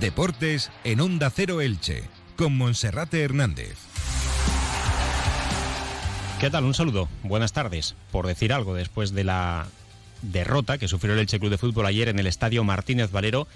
Deportes en Onda Cero Elche, con Monserrate Hernández. ¿Qué tal? Un saludo. Buenas tardes. Por decir algo, después de la derrota que sufrió el Elche Club de Fútbol ayer en el Estadio Martínez Valero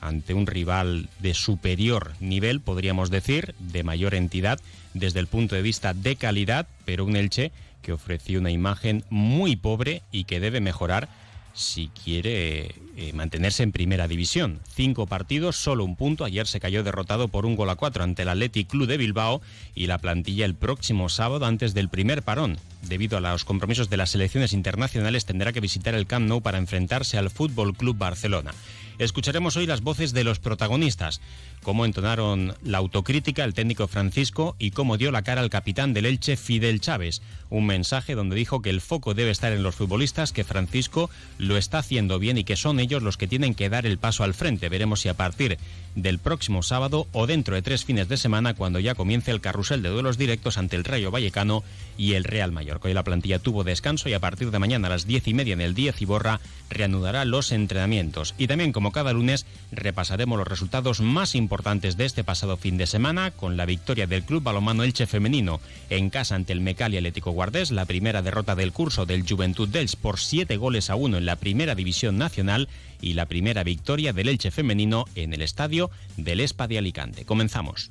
ante un rival de superior nivel, podríamos decir, de mayor entidad desde el punto de vista de calidad, pero un Elche que ofreció una imagen muy pobre y que debe mejorar si quiere eh, mantenerse en primera división. Cinco partidos, solo un punto. Ayer se cayó derrotado por un gol a cuatro ante el Athletic Club de Bilbao y la plantilla el próximo sábado antes del primer parón. Debido a los compromisos de las selecciones internacionales tendrá que visitar el Camp Nou para enfrentarse al Fútbol Club Barcelona. Escucharemos hoy las voces de los protagonistas, cómo entonaron la autocrítica el técnico Francisco y cómo dio la cara al capitán del Elche Fidel Chávez, un mensaje donde dijo que el foco debe estar en los futbolistas, que Francisco lo está haciendo bien y que son ellos los que tienen que dar el paso al frente. Veremos si a partir del próximo sábado o dentro de tres fines de semana cuando ya comience el carrusel de duelos directos ante el Rayo Vallecano y el Real Mallorca. Hoy la plantilla tuvo descanso y a partir de mañana a las diez y media en el 10 Iborra reanudará los entrenamientos. Y también como cada lunes repasaremos los resultados más importantes de este pasado fin de semana con la victoria del Club Balomano Elche Femenino en casa ante el Mecali Atlético Guardés, la primera derrota del curso del Juventud dels por siete goles a uno en la primera división nacional y la primera victoria del Elche femenino en el estadio del Espa de Alicante. Comenzamos.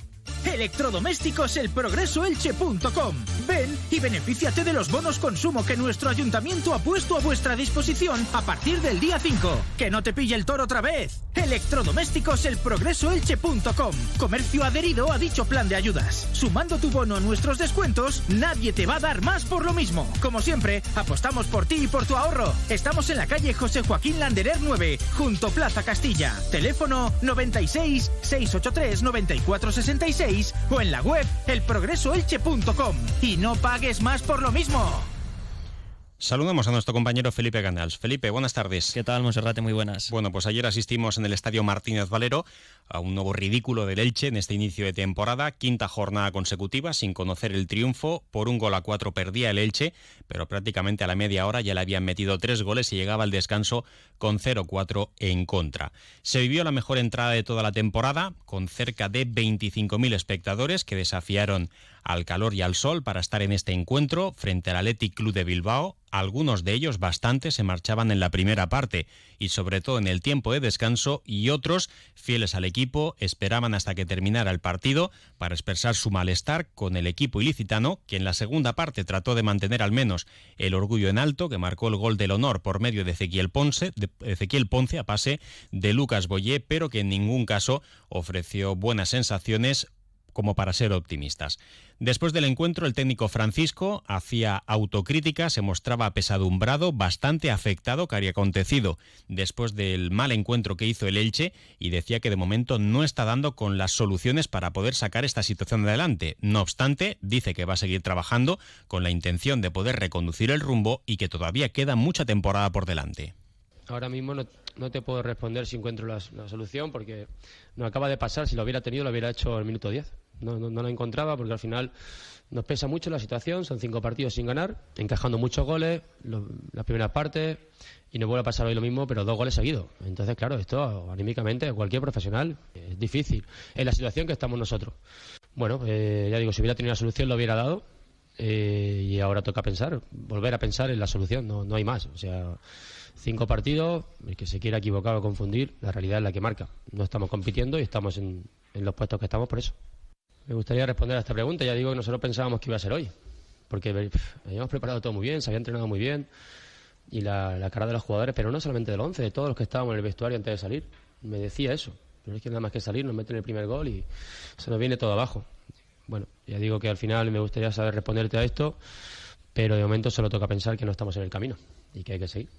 Electrodomésticos elprogresoelche.com. Ven y benefíciate de los bonos consumo que nuestro ayuntamiento ha puesto a vuestra disposición a partir del día 5. Que no te pille el toro otra vez. Electrodomésticos elprogresoelche.com. Comercio adherido a dicho plan de ayudas. Sumando tu bono a nuestros descuentos, nadie te va a dar más por lo mismo. Como siempre, apostamos por ti y por tu ahorro. Estamos en la calle José Joaquín Landerer 9, junto Plaza Castilla. Teléfono 96 683 9466 o en la web elprogresoelche.com. Y no pagues más por lo mismo. Saludamos a nuestro compañero Felipe Canals. Felipe, buenas tardes. ¿Qué tal, Monserrate? Muy buenas. Bueno, pues ayer asistimos en el Estadio Martínez Valero a un nuevo ridículo del Elche en este inicio de temporada, quinta jornada consecutiva sin conocer el triunfo, por un gol a cuatro perdía el Elche, pero prácticamente a la media hora ya le habían metido tres goles y llegaba al descanso con 0-4 en contra. Se vivió la mejor entrada de toda la temporada, con cerca de 25.000 espectadores que desafiaron al calor y al sol para estar en este encuentro frente al Athletic Club de Bilbao. Algunos de ellos, bastante, se marchaban en la primera parte y sobre todo en el tiempo de descanso y otros, fieles al equipo, esperaban hasta que terminara el partido para expresar su malestar con el equipo ilicitano, que en la segunda parte trató de mantener al menos el orgullo en alto, que marcó el gol del honor por medio de Ezequiel Ponce, de Ezequiel Ponce a pase de Lucas Boyé, pero que en ningún caso ofreció buenas sensaciones como para ser optimistas. Después del encuentro, el técnico Francisco hacía autocrítica, se mostraba apesadumbrado, bastante afectado que había acontecido después del mal encuentro que hizo el Elche y decía que de momento no está dando con las soluciones para poder sacar esta situación adelante. No obstante, dice que va a seguir trabajando con la intención de poder reconducir el rumbo y que todavía queda mucha temporada por delante. Ahora mismo no, te puedo responder si encuentro la, solución porque no acaba de pasar. Si lo hubiera tenido, lo hubiera hecho al minuto 10 no, no, la encontraba porque al final nos pesa mucho la situación, son cinco partidos sin ganar, encajando muchos goles, la primera parte, y no vuelve a pasar hoy lo mismo, pero dos goles seguidos. Entonces, claro, esto anímicamente, cualquier profesional, es difícil. Es la situación que estamos nosotros. Bueno, eh, ya digo, si hubiera tenido la solución lo hubiera dado, eh, y ahora toca pensar, volver a pensar en la solución, no, no hay más. O sea, cinco partidos, el que se quiera equivocar o confundir, la realidad es la que marca. No estamos compitiendo y estamos en los puestos que estamos por eso. Me gustaría responder a esta pregunta. Ya digo que nosotros pensábamos que iba a ser hoy, porque habíamos preparado todo muy bien, se había entrenado muy bien, y la, cara de los jugadores, pero no solamente del 11, de todos los que estábamos en el vestuario antes de salir, me decía eso. Pero es que nada más que salir, nos meten el primer gol y se nos viene todo abajo. Bueno, ya digo que al final me gustaría saber responderte a esto, pero de momento solo toca pensar que no estamos en el camino y que hay que seguir.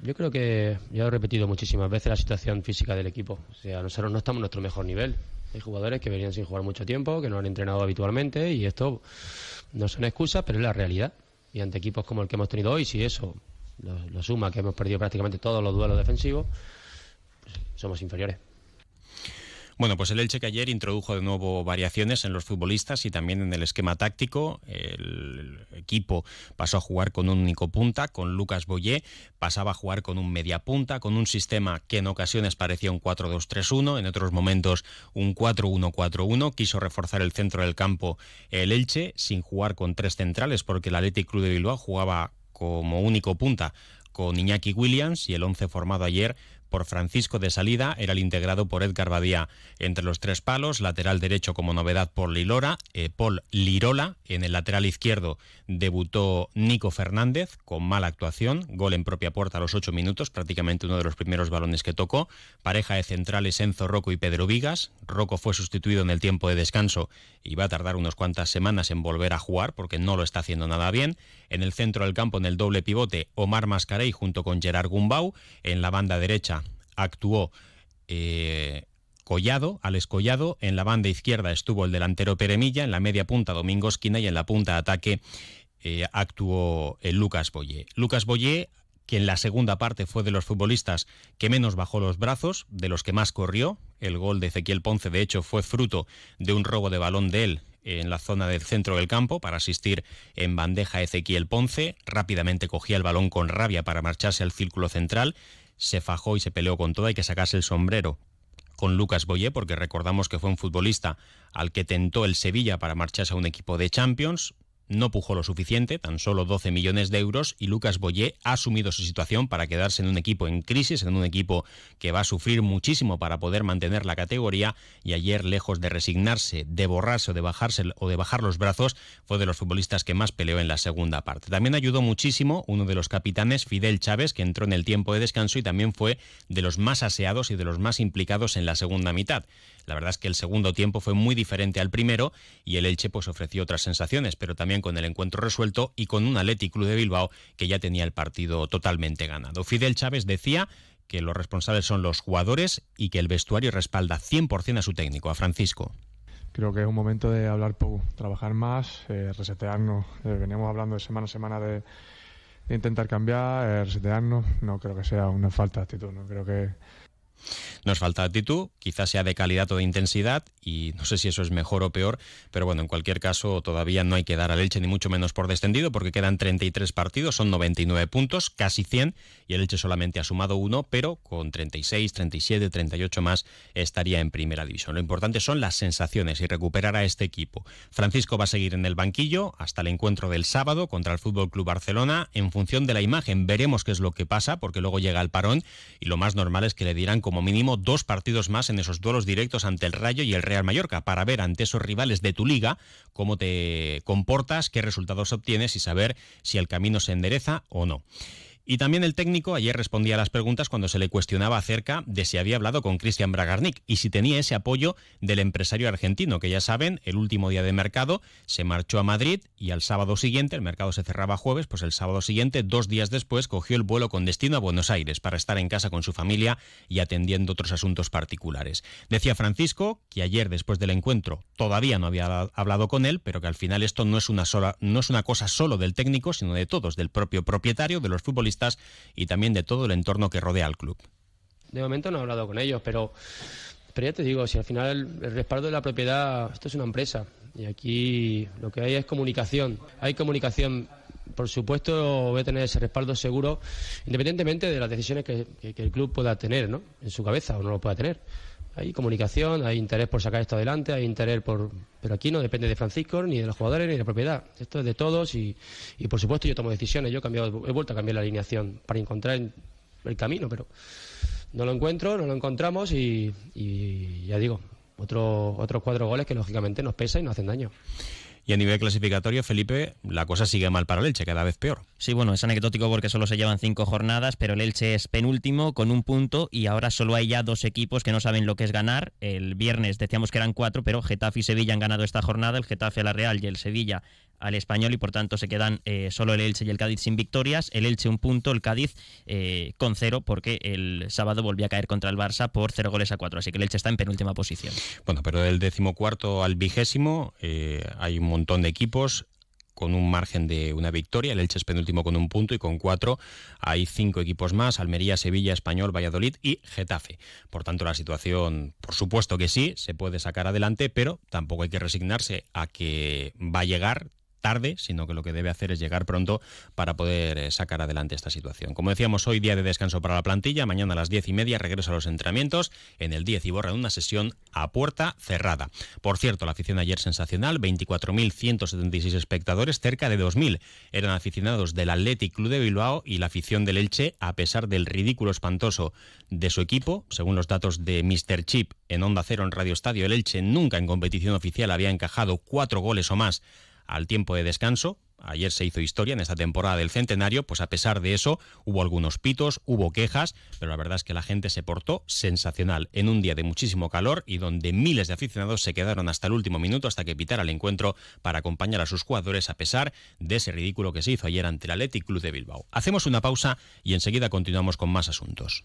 Yo creo que ya he repetido muchísimas veces la situación física del equipo. O sea, nosotros no estamos en nuestro mejor nivel. Hay jugadores que venían sin jugar mucho tiempo, que no han entrenado habitualmente y esto no son excusas, pero es la realidad. Y ante equipos como el que hemos tenido hoy, si eso lo, suma, que hemos perdido prácticamente todos los duelos defensivos, pues somos inferiores. Bueno, pues el Elche que ayer introdujo de nuevo variaciones en los futbolistas y también en el esquema táctico. El equipo pasó a jugar con un único punta, con Lucas Boyé, pasaba a jugar con un media punta, con un sistema que en ocasiones parecía un 4-2-3-1, en otros momentos un 4-1-4-1. Quiso reforzar el centro del campo el Elche sin jugar con tres centrales porque el Athletic Club de Bilbao jugaba como único punta con Iñaki Williams y el once formado ayer por Francisco de salida, era el integrado por Edgar Badía entre los tres palos, lateral derecho como novedad por Lilora, eh, Paul Lirola, en el lateral izquierdo debutó Nico Fernández con mala actuación, gol en propia puerta a los ocho minutos, prácticamente uno de los primeros balones que tocó, pareja de centrales Enzo Rocco y Pedro Vigas, Rocco fue sustituido en el tiempo de descanso y va a tardar unas cuantas semanas en volver a jugar porque no lo está haciendo nada bien, en el centro del campo en el doble pivote Omar Mascarey junto con Gerard Gumbau, en la banda derecha actuó eh, Collado, Alex Collado, en la banda izquierda estuvo el delantero Peremilla, en la media punta Domingo Esquina y en la punta de ataque eh, actuó el Lucas Boyé. Lucas Boyé, que en la segunda parte fue de los futbolistas que menos bajó los brazos, de los que más corrió. El gol de Ezequiel Ponce, de hecho, fue fruto de un robo de balón de él en la zona del centro del campo para asistir en bandeja Ezequiel Ponce. Rápidamente cogía el balón con rabia para marcharse al círculo central se fajó y se peleó con todo, hay que sacarse el sombrero con Lucas Boyé, porque recordamos que fue un futbolista al que tentó el Sevilla para marcharse a un equipo de Champions, no pujó lo suficiente, tan solo 12 millones de euros, y Lucas Boyé ha asumido su situación para quedarse en un equipo en crisis, en un equipo que va a sufrir muchísimo para poder mantener la categoría, y ayer, lejos de resignarse, de borrarse o de bajarse o de bajar los brazos, fue de los futbolistas que más peleó en la segunda parte. También ayudó muchísimo uno de los capitanes, Fidel Chávez, que entró en el tiempo de descanso y también fue de los más aseados y de los más implicados en la segunda mitad. La verdad es que el segundo tiempo fue muy diferente al primero y el Elche pues ofreció otras sensaciones, pero también con el encuentro resuelto y con un Athletic Club de Bilbao que ya tenía el partido totalmente ganado. Fidel Chávez decía que los responsables son los jugadores y que el vestuario respalda 100% a su técnico, a Francisco. Creo que es un momento de hablar poco, trabajar más, eh, resetearnos. Eh, veníamos hablando de semana a semana de, intentar cambiar, eh, resetearnos. No creo que sea una falta de actitud, no creo que nos falta actitud, quizás sea de calidad o de intensidad y no sé si eso es mejor o peor, pero bueno, en cualquier caso todavía no hay que dar a Elche ni mucho menos por descendido porque quedan 33 partidos, son 99 puntos, casi 100 y el Elche solamente ha sumado uno, pero con 36, 37, 38 más estaría en primera división. Lo importante son las sensaciones y recuperar a este equipo. Francisco va a seguir en el banquillo hasta el encuentro del sábado contra el Fútbol Club Barcelona en función de la imagen. Veremos qué es lo que pasa porque luego llega el parón y lo más normal es que le dirán como mínimo dos partidos más en esos duelos directos ante el Rayo y el Real Mallorca para ver ante esos rivales de tu liga cómo te comportas, qué resultados obtienes y saber si el camino se endereza o no. Y también el técnico ayer respondía a las preguntas cuando se le cuestionaba acerca de si había hablado con Cristian Bragarnik y si tenía ese apoyo del empresario argentino, que ya saben, el último día de mercado se marchó a Madrid y al sábado siguiente, el mercado se cerraba jueves, pues el sábado siguiente, dos días después, cogió el vuelo con destino a Buenos Aires para estar en casa con su familia y atendiendo otros asuntos particulares. Decía Francisco que ayer, después del encuentro, todavía no había hablado con él, pero que al final esto no es una, sola, no es una cosa solo del técnico, sino de todos, del propio propietario, de los futbolistas y también de todo el entorno que rodea al club. De momento no he hablado con ellos, pero, pero ya te digo, si al final el, respaldo de la propiedad, esto es una empresa y aquí lo que hay es comunicación. Hay comunicación por supuesto voy a tener ese respaldo seguro, independientemente de las decisiones que, el club pueda tener ¿no? en su cabeza o no lo pueda tener. Hay comunicación, hay interés por sacar esto adelante, hay interés por... Pero aquí no depende de Francisco, ni de los jugadores, ni de la propiedad. Esto es de todos y, y por supuesto yo tomo decisiones. Yo he, cambiado, he vuelto a cambiar la alineación para encontrar el camino, pero no lo encuentro, no lo encontramos y, y ya digo, otro, otros cuatro goles que lógicamente nos pesa y nos hacen daño. Y a nivel clasificatorio, Felipe, la cosa sigue mal para el Elche, cada vez peor. Sí, bueno, es anecdótico porque solo se llevan cinco jornadas, pero el Elche es penúltimo con un punto y ahora solo hay ya dos equipos que no saben lo que es ganar. El viernes decíamos que eran cuatro, pero Getafe y Sevilla han ganado esta jornada, el Getafe a la Real y el Sevilla al español y por tanto se quedan eh, solo el Elche y el Cádiz sin victorias. El Elche un punto, el Cádiz eh, con cero porque el sábado volvió a caer contra el Barça por cero goles a cuatro. Así que el Elche está en penúltima posición. Bueno, pero del decimocuarto al vigésimo eh, hay un montón de equipos con un margen de una victoria, el Elche es penúltimo con un punto y con cuatro hay cinco equipos más, Almería, Sevilla, Español, Valladolid y Getafe. Por tanto, la situación, por supuesto que sí, se puede sacar adelante, pero tampoco hay que resignarse a que va a llegar tarde, sino que lo que debe hacer es llegar pronto para poder eh, sacar adelante esta situación. Como decíamos, hoy día de descanso para la plantilla, mañana a las diez y media regreso a los entrenamientos, en el 10 y borra una sesión a puerta cerrada. Por cierto, la afición ayer sensacional, 24.176 espectadores, cerca de 2.000 eran aficionados del Athletic Club de Bilbao y la afición del Elche, a pesar del ridículo espantoso de su equipo, según los datos de Mr. Chip en Onda Cero en Radio Estadio, el Elche nunca en competición oficial había encajado cuatro goles o más al tiempo de descanso. Ayer se hizo historia en esta temporada del centenario, pues a pesar de eso hubo algunos pitos, hubo quejas, pero la verdad es que la gente se portó sensacional en un día de muchísimo calor y donde miles de aficionados se quedaron hasta el último minuto hasta que pitara el encuentro para acompañar a sus jugadores a pesar de ese ridículo que se hizo ayer ante el Athletic Club de Bilbao. Hacemos una pausa y enseguida continuamos con más asuntos.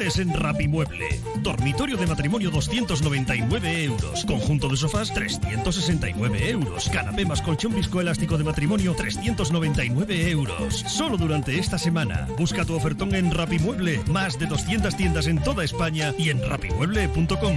En Rapimueble. Dormitorio de matrimonio 299 euros. Conjunto de sofás 369 euros. Canapé más colchón viscoelástico de matrimonio 399 euros. Solo durante esta semana. Busca tu ofertón en Rapimueble. Más de 200 tiendas en toda España y en rapimueble.com.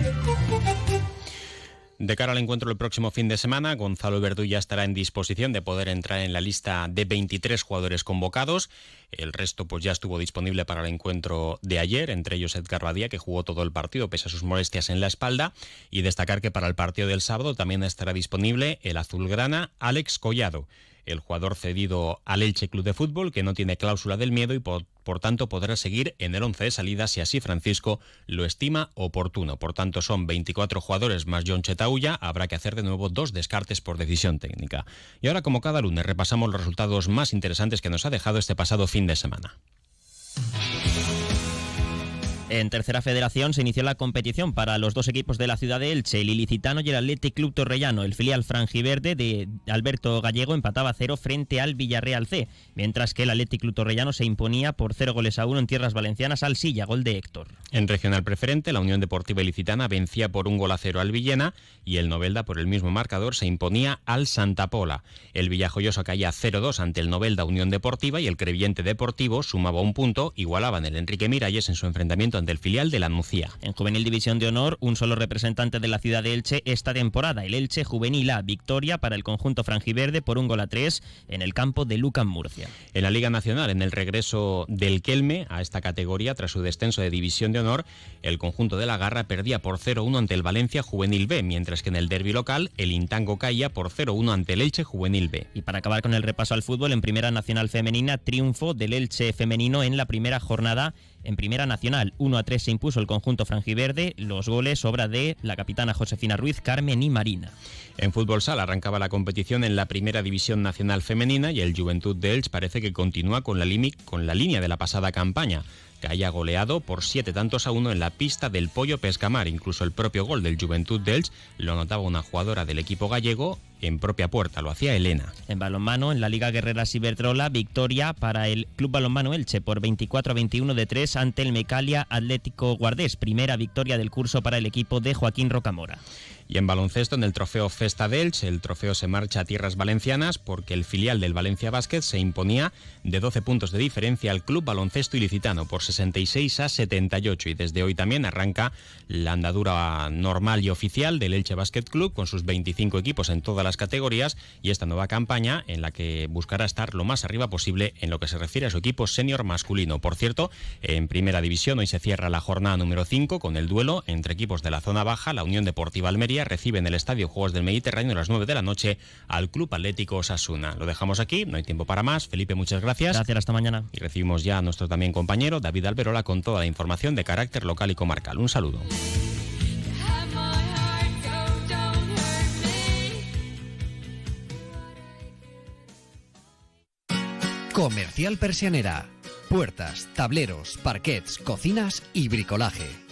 De cara al encuentro el próximo fin de semana, Gonzalo Verdú ya estará en disposición de poder entrar en la lista de 23 jugadores convocados. El resto pues ya estuvo disponible para el encuentro de ayer, entre ellos Edgar Badía, que jugó todo el partido pese a sus molestias en la espalda. Y destacar que para el partido del sábado también estará disponible el azulgrana Alex Collado el jugador cedido al Elche Club de Fútbol, que no tiene cláusula del miedo y por, tanto podrá seguir en el 11 de salida si así Francisco lo estima oportuno. Por tanto, son 24 jugadores más John Chetauya, habrá que hacer de nuevo dos descartes por decisión técnica. Y ahora, como cada lunes, repasamos los resultados más interesantes que nos ha dejado este pasado fin de semana. En tercera federación se inició la competición para los dos equipos de la ciudad de Elche, el Ilicitano y el Athletic Club Torrellano. El filial franjiverde de Alberto Gallego empataba cero frente al Villarreal C, mientras que el Athletic Club Torrellano se imponía por cero goles a uno en tierras valencianas al Silla, gol de Héctor. En regional preferente, la Unión Deportiva Ilicitana vencía por un gol a cero al Villena y el Novelda por el mismo marcador se imponía al Santa Pola. El Villajoyosa caía 0-2 ante el Novelda Unión Deportiva y el Creviente Deportivo sumaba un punto, igualaban el Enrique Miralles en su enfrentamiento del filial de la Nucía. En Juvenil División de Honor, un solo representante de la ciudad de Elche esta temporada, el Elche Juvenil A, victoria para el conjunto franjiverde por un gol a tres en el campo de Lucan Murcia. En la Liga Nacional, en el regreso del Kelme a esta categoría tras su descenso de División de Honor, el conjunto de la Garra perdía por 0-1 ante el Valencia Juvenil B, mientras que en el derby local el Intango caía por 0-1 ante el Elche Juvenil B. Y para acabar con el repaso al fútbol, en Primera Nacional Femenina, triunfo del Elche femenino en la primera jornada en Primera Nacional. 1 a 3 se impuso el conjunto franjiverde, los goles obra de la capitana Josefina Ruiz, Carmen y Marina. En fútbol sala arrancaba la competición en la Primera División Nacional Femenina y el Juventud de Elche parece que continúa con la, con la línea de la pasada campaña que haya goleado por siete tantos a uno en la pista del Pollo Pescamar. Incluso el propio gol del Juventud de Elche lo anotaba una jugadora del equipo gallego en propia puerta, lo hacía Elena. En balonmano, en la Liga Guerrera Ciberdrola, victoria para el Club Balonmano Elche por 24 a 21 de 3 ante el Mecalia Atlético Guardés, primera victoria del curso para el equipo de Joaquín Rocamora. Y en baloncesto, en el trofeo Festa Delch, el trofeo se marcha a tierras valencianas porque el filial del Valencia Basket se imponía de 12 puntos de diferencia al Club Baloncesto Ilicitano por 66 a 78. Y desde hoy también arranca la andadura normal y oficial del Elche Basket Club con sus 25 equipos en todas las categorías y esta nueva campaña en la que buscará estar lo más arriba posible en lo que se refiere a su equipo senior masculino. Por cierto, en primera división hoy se cierra la jornada número 5 con el duelo entre equipos de la zona baja, la Unión Deportiva Almería recibe en el Estadio Juegos del Mediterráneo a las 9 de la noche al Club Atlético Osasuna. Lo dejamos aquí, no hay tiempo para más. Felipe, muchas gracias. Gracias, hasta mañana. Y recibimos ya a nuestro también compañero David Alberola con toda la información de carácter local y comarcal. Un saludo. Comercial Persianera. Puertas, tableros, parquets, cocinas y bricolaje.